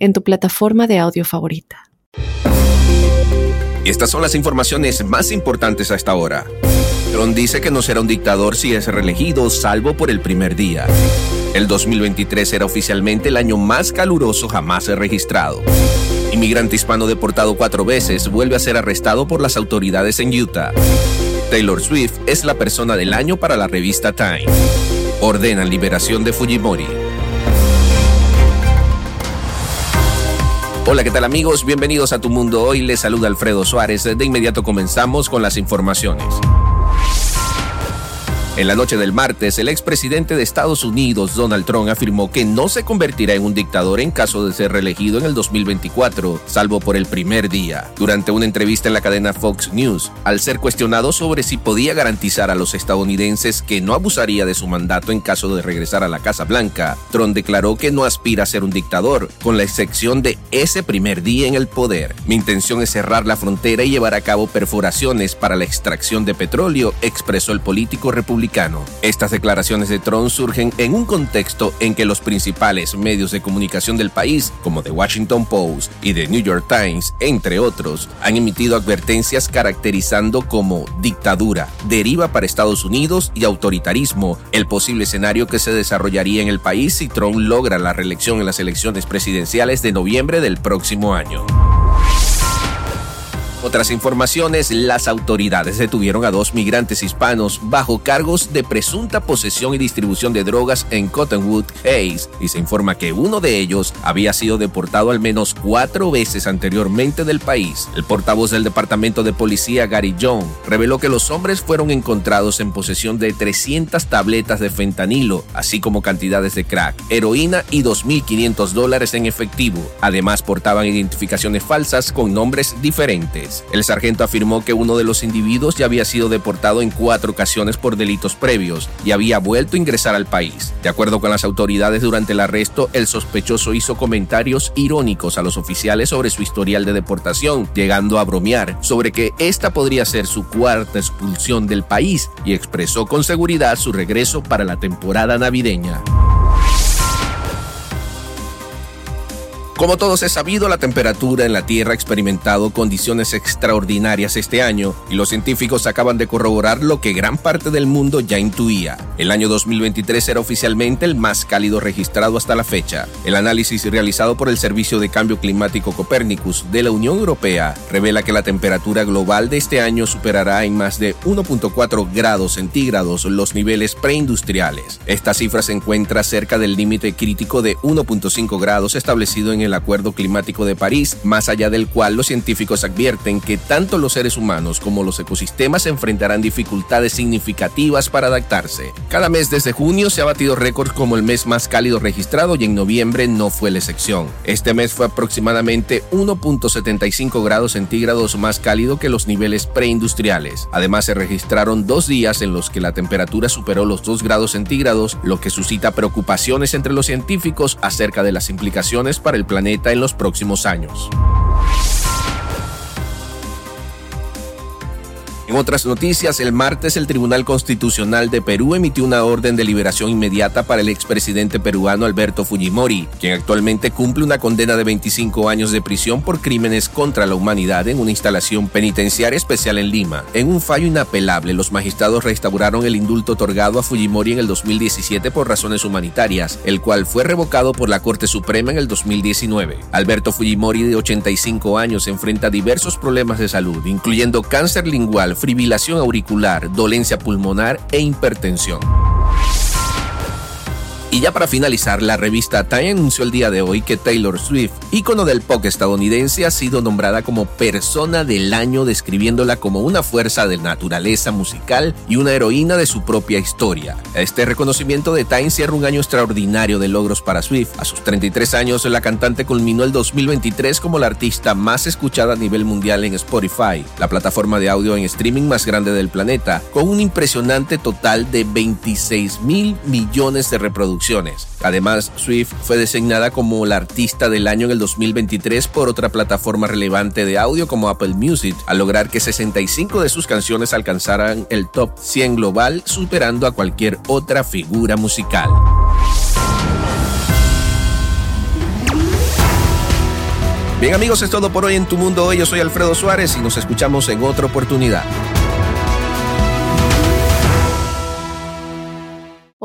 en tu plataforma de audio favorita. Estas son las informaciones más importantes a esta hora. Trump dice que no será un dictador si es reelegido, salvo por el primer día. El 2023 será oficialmente el año más caluroso jamás registrado. Inmigrante hispano deportado cuatro veces vuelve a ser arrestado por las autoridades en Utah. Taylor Swift es la persona del año para la revista Time. Ordenan liberación de Fujimori. Hola, ¿qué tal amigos? Bienvenidos a Tu Mundo Hoy. Les saluda Alfredo Suárez. De inmediato comenzamos con las informaciones. En la noche del martes, el expresidente de Estados Unidos, Donald Trump, afirmó que no se convertirá en un dictador en caso de ser reelegido en el 2024, salvo por el primer día. Durante una entrevista en la cadena Fox News, al ser cuestionado sobre si podía garantizar a los estadounidenses que no abusaría de su mandato en caso de regresar a la Casa Blanca, Trump declaró que no aspira a ser un dictador, con la excepción de ese primer día en el poder. Mi intención es cerrar la frontera y llevar a cabo perforaciones para la extracción de petróleo, expresó el político republicano estas declaraciones de Trump surgen en un contexto en que los principales medios de comunicación del país, como The Washington Post y The New York Times, entre otros, han emitido advertencias caracterizando como dictadura, deriva para Estados Unidos y autoritarismo el posible escenario que se desarrollaría en el país si Trump logra la reelección en las elecciones presidenciales de noviembre del próximo año. Otras informaciones, las autoridades detuvieron a dos migrantes hispanos bajo cargos de presunta posesión y distribución de drogas en Cottonwood, Hayes, y se informa que uno de ellos había sido deportado al menos cuatro veces anteriormente del país. El portavoz del Departamento de Policía, Gary John, reveló que los hombres fueron encontrados en posesión de 300 tabletas de fentanilo, así como cantidades de crack, heroína y 2.500 dólares en efectivo. Además, portaban identificaciones falsas con nombres diferentes. El sargento afirmó que uno de los individuos ya había sido deportado en cuatro ocasiones por delitos previos y había vuelto a ingresar al país. De acuerdo con las autoridades, durante el arresto, el sospechoso hizo comentarios irónicos a los oficiales sobre su historial de deportación, llegando a bromear sobre que esta podría ser su cuarta expulsión del país y expresó con seguridad su regreso para la temporada navideña. Como todos es sabido, la temperatura en la Tierra ha experimentado condiciones extraordinarias este año y los científicos acaban de corroborar lo que gran parte del mundo ya intuía. El año 2023 era oficialmente el más cálido registrado hasta la fecha. El análisis realizado por el Servicio de Cambio Climático Copernicus de la Unión Europea revela que la temperatura global de este año superará en más de 1.4 grados centígrados los niveles preindustriales. Esta cifra se encuentra cerca del límite crítico de 1.5 grados establecido en el el Acuerdo Climático de París, más allá del cual los científicos advierten que tanto los seres humanos como los ecosistemas enfrentarán dificultades significativas para adaptarse. Cada mes desde junio se ha batido récords como el mes más cálido registrado y en noviembre no fue la excepción. Este mes fue aproximadamente 1.75 grados centígrados más cálido que los niveles preindustriales. Además se registraron dos días en los que la temperatura superó los 2 grados centígrados, lo que suscita preocupaciones entre los científicos acerca de las implicaciones para el planeta en los próximos años. En otras noticias, el martes el Tribunal Constitucional de Perú emitió una orden de liberación inmediata para el expresidente peruano Alberto Fujimori, quien actualmente cumple una condena de 25 años de prisión por crímenes contra la humanidad en una instalación penitenciaria especial en Lima. En un fallo inapelable, los magistrados restauraron el indulto otorgado a Fujimori en el 2017 por razones humanitarias, el cual fue revocado por la Corte Suprema en el 2019. Alberto Fujimori, de 85 años, enfrenta diversos problemas de salud, incluyendo cáncer lingual, fibrilación auricular, dolencia pulmonar e hipertensión. Y ya para finalizar, la revista Time anunció el día de hoy que Taylor Swift, ícono del pop estadounidense, ha sido nombrada como persona del año, describiéndola como una fuerza de naturaleza musical y una heroína de su propia historia. Este reconocimiento de Time cierra un año extraordinario de logros para Swift. A sus 33 años, la cantante culminó el 2023 como la artista más escuchada a nivel mundial en Spotify, la plataforma de audio en streaming más grande del planeta, con un impresionante total de 26 mil millones de reproducciones Además, Swift fue designada como la artista del año en el 2023 por otra plataforma relevante de audio como Apple Music, al lograr que 65 de sus canciones alcanzaran el top 100 global, superando a cualquier otra figura musical. Bien amigos, es todo por hoy en Tu Mundo Hoy. Yo soy Alfredo Suárez y nos escuchamos en otra oportunidad.